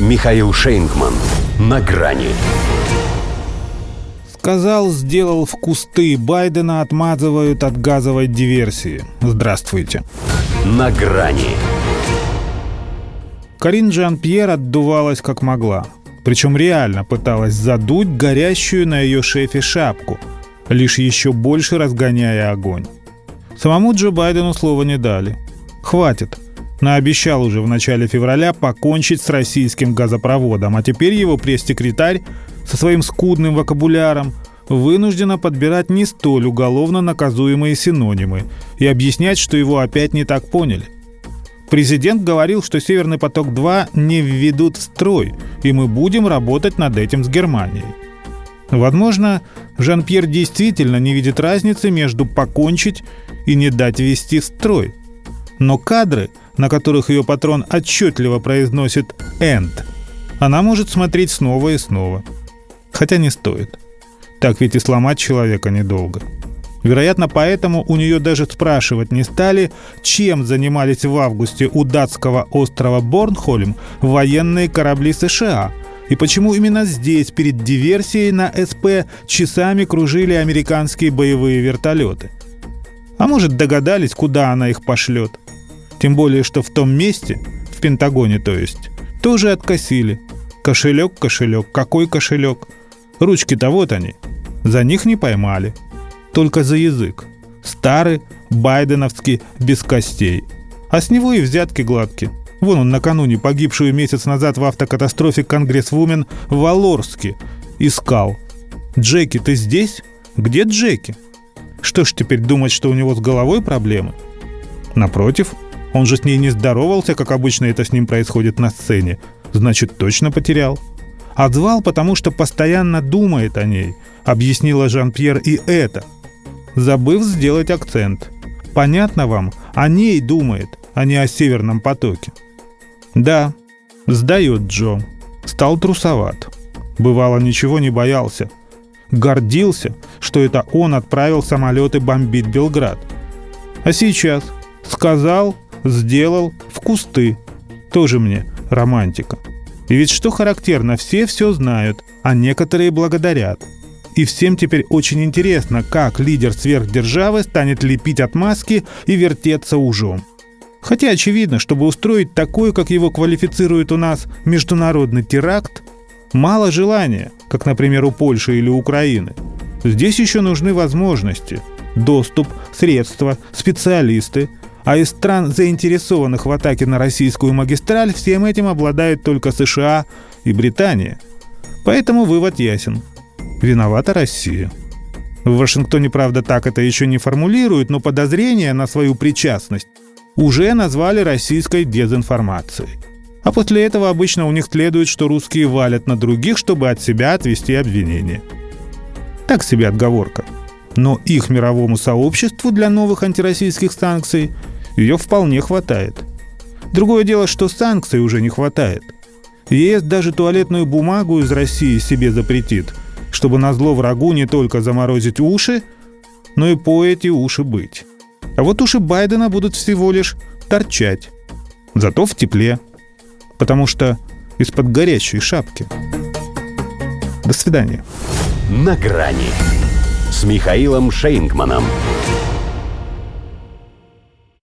Михаил Шейнгман. На грани. Сказал, сделал в кусты. Байдена отмазывают от газовой диверсии. Здравствуйте. На грани. Карин Жан-Пьер отдувалась как могла. Причем реально пыталась задуть горящую на ее шефе шапку, лишь еще больше разгоняя огонь. Самому Джо Байдену слова не дали. Хватит. Наобещал уже в начале февраля покончить с российским газопроводом, а теперь его пресс-секретарь со своим скудным вокабуляром вынуждена подбирать не столь уголовно наказуемые синонимы и объяснять, что его опять не так поняли. Президент говорил, что «Северный поток-2» не введут в строй, и мы будем работать над этим с Германией. Возможно, Жан-Пьер действительно не видит разницы между покончить и не дать ввести в строй. Но кадры, на которых ее патрон отчетливо произносит «энд», она может смотреть снова и снова. Хотя не стоит. Так ведь и сломать человека недолго. Вероятно, поэтому у нее даже спрашивать не стали, чем занимались в августе у датского острова Борнхольм военные корабли США – и почему именно здесь, перед диверсией на СП, часами кружили американские боевые вертолеты? А может, догадались, куда она их пошлет? Тем более, что в том месте, в Пентагоне то есть, тоже откосили. Кошелек, кошелек, какой кошелек? Ручки-то вот они. За них не поймали. Только за язык. Старый, байденовский, без костей. А с него и взятки гладкие. Вон он накануне погибшую месяц назад в автокатастрофе конгрессвумен в Алорске искал. «Джеки, ты здесь? Где Джеки?» Что ж теперь думать, что у него с головой проблемы? Напротив, он же с ней не здоровался, как обычно это с ним происходит на сцене. Значит, точно потерял. Отзвал, потому что постоянно думает о ней, объяснила Жан-Пьер и это, забыв сделать акцент. Понятно вам, о ней думает, а не о Северном потоке. Да, сдает Джо. Стал трусоват. Бывало, ничего не боялся. Гордился, что это он отправил самолеты бомбить Белград. А сейчас сказал, сделал, в кусты. Тоже мне романтика. И ведь что характерно, все все знают, а некоторые благодарят. И всем теперь очень интересно, как лидер сверхдержавы станет лепить отмазки и вертеться ужом. Хотя очевидно, чтобы устроить такой, как его квалифицирует у нас, международный теракт, мало желания, как, например, у Польши или Украины. Здесь еще нужны возможности, доступ, средства, специалисты, а из стран, заинтересованных в атаке на российскую магистраль, всем этим обладают только США и Британия. Поэтому вывод ясен. Виновата Россия. В Вашингтоне, правда, так это еще не формулируют, но подозрение на свою причастность уже назвали российской дезинформацией. А после этого обычно у них следует, что русские валят на других, чтобы от себя отвести обвинения. Так себе отговорка. Но их мировому сообществу для новых антироссийских санкций ее вполне хватает. Другое дело, что санкций уже не хватает. ЕС даже туалетную бумагу из России себе запретит, чтобы на зло врагу не только заморозить уши, но и по эти уши быть. А вот уши Байдена будут всего лишь торчать. Зато в тепле. Потому что из-под горящей шапки. До свидания. На грани с Михаилом Шейнгманом.